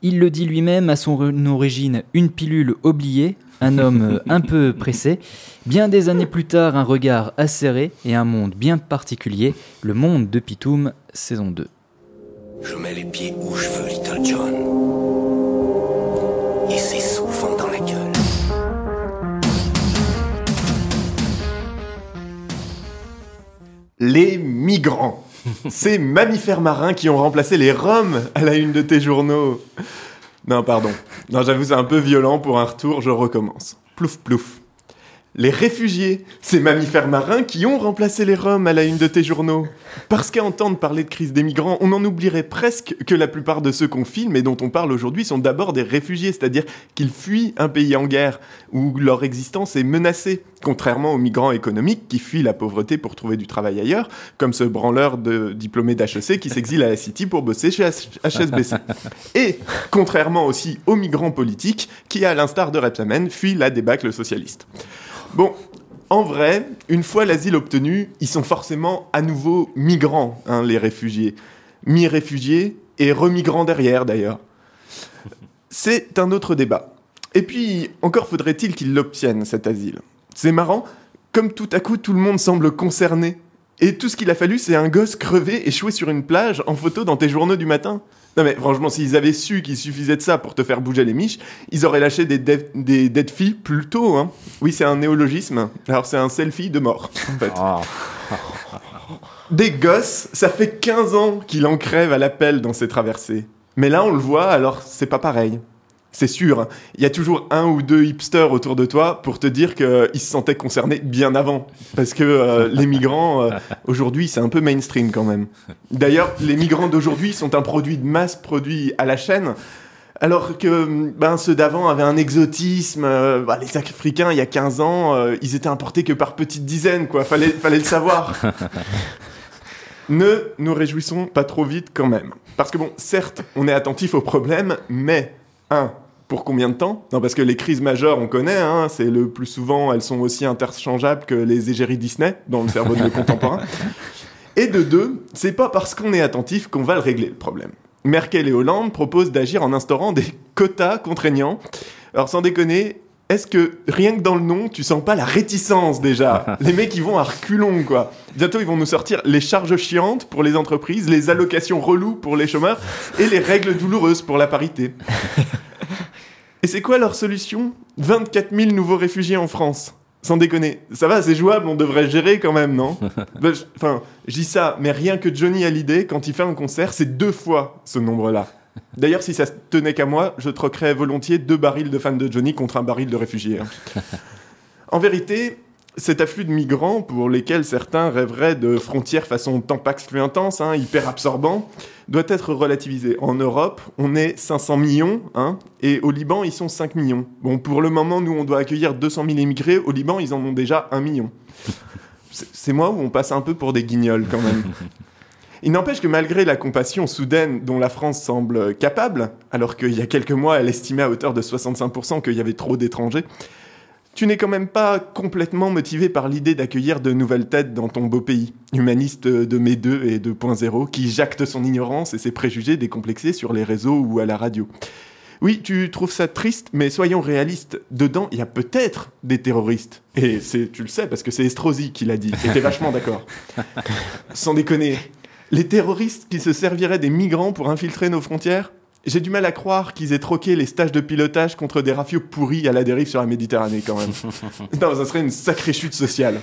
Il le dit lui-même à son origine une pilule oubliée, un homme euh, un peu pressé. Bien des années plus tard, un regard acéré et un monde bien particulier, le monde de Pitoum, saison 2. Je mets les pieds où je veux, Little John. Et c'est souvent dans la gueule. Les migrants. Ces mammifères marins qui ont remplacé les roms à la une de tes journaux. Non, pardon. Non, j'avoue, c'est un peu violent pour un retour, je recommence. Plouf, plouf. Les réfugiés, ces mammifères marins qui ont remplacé les Roms à la une de tes journaux. Parce qu'à entendre parler de crise des migrants, on en oublierait presque que la plupart de ceux qu'on filme et dont on parle aujourd'hui sont d'abord des réfugiés, c'est-à-dire qu'ils fuient un pays en guerre, où leur existence est menacée, contrairement aux migrants économiques qui fuient la pauvreté pour trouver du travail ailleurs, comme ce branleur de diplômé d'HEC qui s'exile à la City pour bosser chez HSBC. Et contrairement aussi aux migrants politiques qui, à l'instar de Repsamen, fuient la débâcle socialiste. Bon, en vrai, une fois l'asile obtenu, ils sont forcément à nouveau migrants, hein, les réfugiés. Mi-réfugiés et remigrants derrière, d'ailleurs. C'est un autre débat. Et puis, encore faudrait-il qu'ils l'obtiennent, cet asile. C'est marrant, comme tout à coup tout le monde semble concerné. Et tout ce qu'il a fallu, c'est un gosse crevé échoué sur une plage en photo dans tes journaux du matin. Non mais franchement, s'ils avaient su qu'il suffisait de ça pour te faire bouger les miches, ils auraient lâché des, des plus tôt. Hein. Oui, c'est un néologisme. Alors c'est un selfie de mort, en fait. Des gosses, ça fait 15 ans qu'il en crève à l'appel dans ses traversées. Mais là, on le voit, alors c'est pas pareil. C'est sûr, hein. il y a toujours un ou deux hipsters autour de toi pour te dire qu'ils se sentaient concernés bien avant. Parce que euh, les migrants, euh, aujourd'hui, c'est un peu mainstream quand même. D'ailleurs, les migrants d'aujourd'hui sont un produit de masse produit à la chaîne. Alors que ben, ceux d'avant avaient un exotisme. euh, bah, les Africains, il y a 15 ans, ils étaient importés que par petites dizaines, quoi. Fallait, fallait le savoir. ne nous réjouissons pas trop vite quand même. Parce que bon, certes, on est attentif aux problèmes, mais, un, pour combien de temps? Non, parce que les crises majeures, on connaît, hein, c'est le plus souvent, elles sont aussi interchangeables que les égéries Disney dans le cerveau de nos contemporains. Et de deux, c'est pas parce qu'on est attentif qu'on va le régler le problème. Merkel et Hollande proposent d'agir en instaurant des quotas contraignants. Alors sans déconner, est-ce que rien que dans le nom, tu sens pas la réticence déjà Les mecs ils vont à reculons quoi. Bientôt ils vont nous sortir les charges chiantes pour les entreprises, les allocations reloues pour les chômeurs et les règles douloureuses pour la parité. Et c'est quoi leur solution? 24 000 nouveaux réfugiés en France. Sans déconner. Ça va, c'est jouable, on devrait gérer quand même, non? Bah, Enfin, je dis ça, mais rien que Johnny Hallyday, quand il fait un concert, c'est deux fois ce nombre-là. D'ailleurs, si ça se tenait qu'à moi, je troquerais volontiers deux barils de fans de Johnny contre un baril de réfugiés. hein. En vérité, cet afflux de migrants, pour lesquels certains rêveraient de frontières façon Tampax plus intense, hein, hyper absorbant, doit être relativisé. En Europe, on est 500 millions, hein, et au Liban, ils sont 5 millions. Bon, pour le moment, nous, on doit accueillir 200 000 immigrés. Au Liban, ils en ont déjà 1 million. C'est c'est moi où on passe un peu pour des guignols, quand même? Il n'empêche que malgré la compassion soudaine dont la France semble capable, alors qu'il y a quelques mois, elle estimait à hauteur de 65% qu'il y avait trop d'étrangers, tu n'es quand même pas complètement motivé par l'idée d'accueillir de nouvelles têtes dans ton beau pays, humaniste de mai 2 et 2.0, qui jacte son ignorance et ses préjugés décomplexés sur les réseaux ou à la radio. Oui, tu trouves ça triste, mais soyons réalistes. Dedans, il y a peut-être des terroristes. Et c'est, tu le sais, parce que c'est Estrosi qui l'a dit. Et t'es vachement d'accord. Sans déconner. Les terroristes qui se serviraient des migrants pour infiltrer nos frontières J'ai du mal à croire qu'ils aient troqué les stages de pilotage contre des rafios pourris à la dérive sur la Méditerranée, quand même. non, ça serait une sacrée chute sociale.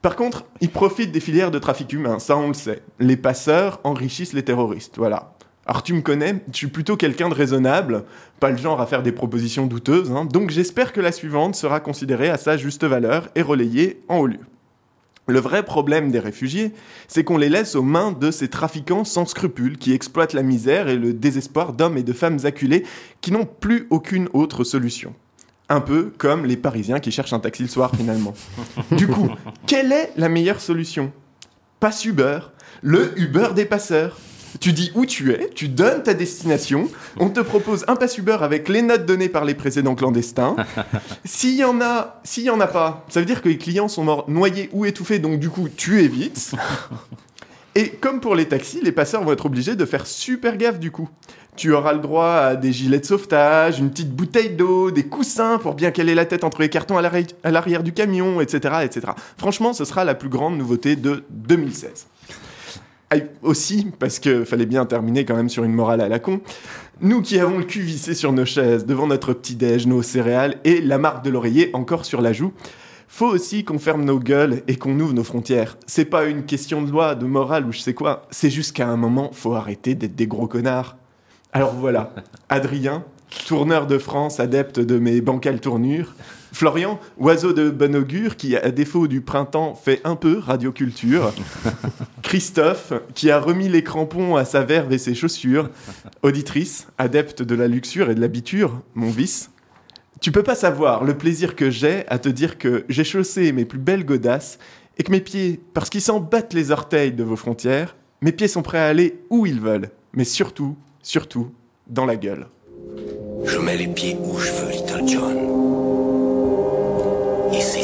Par contre, ils profitent des filières de trafic humain, ça on le sait. Les passeurs enrichissent les terroristes, voilà. Alors tu me connais, je suis plutôt quelqu'un de raisonnable, pas le genre à faire des propositions douteuses, hein, donc j'espère que la suivante sera considérée à sa juste valeur et relayée en haut lieu. Le vrai problème des réfugiés, c'est qu'on les laisse aux mains de ces trafiquants sans scrupules qui exploitent la misère et le désespoir d'hommes et de femmes acculés qui n'ont plus aucune autre solution. Un peu comme les Parisiens qui cherchent un taxi le soir finalement. Du coup, quelle est la meilleure solution? Passe Uber, le Uber des passeurs. Tu dis où tu es, tu donnes ta destination, on te propose un pass Uber avec les notes données par les précédents clandestins. S'il y en a, s'il y en a pas, ça veut dire que les clients sont morts noyés ou étouffés, donc du coup tu évites. Et comme pour les taxis, les passeurs vont être obligés de faire super gaffe du coup. Tu auras le droit à des gilets de sauvetage, une petite bouteille d'eau, des coussins pour bien caler la tête entre les cartons à l'arrière du camion, etc., etc. Franchement, ce sera la plus grande nouveauté de 2016. Aussi, parce que fallait bien terminer quand même sur une morale à la con, nous qui avons le cul vissé sur nos chaises, devant notre petit-déj, nos céréales et la marque de l'oreiller encore sur la joue, faut aussi qu'on ferme nos gueules et qu'on ouvre nos frontières. C'est pas une question de loi, de morale ou je sais quoi, c'est juste qu'à un moment, faut arrêter d'être des gros connards. Alors voilà, Adrien, tourneur de France, adepte de mes bancales tournures. Florian, oiseau de bon augure qui, à défaut du printemps, fait un peu radioculture. Christophe, qui a remis les crampons à sa verve et ses chaussures. Auditrice, adepte de la luxure et de l'habiture, mon vice. Tu peux pas savoir le plaisir que j'ai à te dire que j'ai chaussé mes plus belles godasses et que mes pieds, parce qu'ils s'en battent les orteils de vos frontières, mes pieds sont prêts à aller où ils veulent, mais surtout, surtout, dans la gueule. Je mets les pieds où je veux, Little John. Et c'est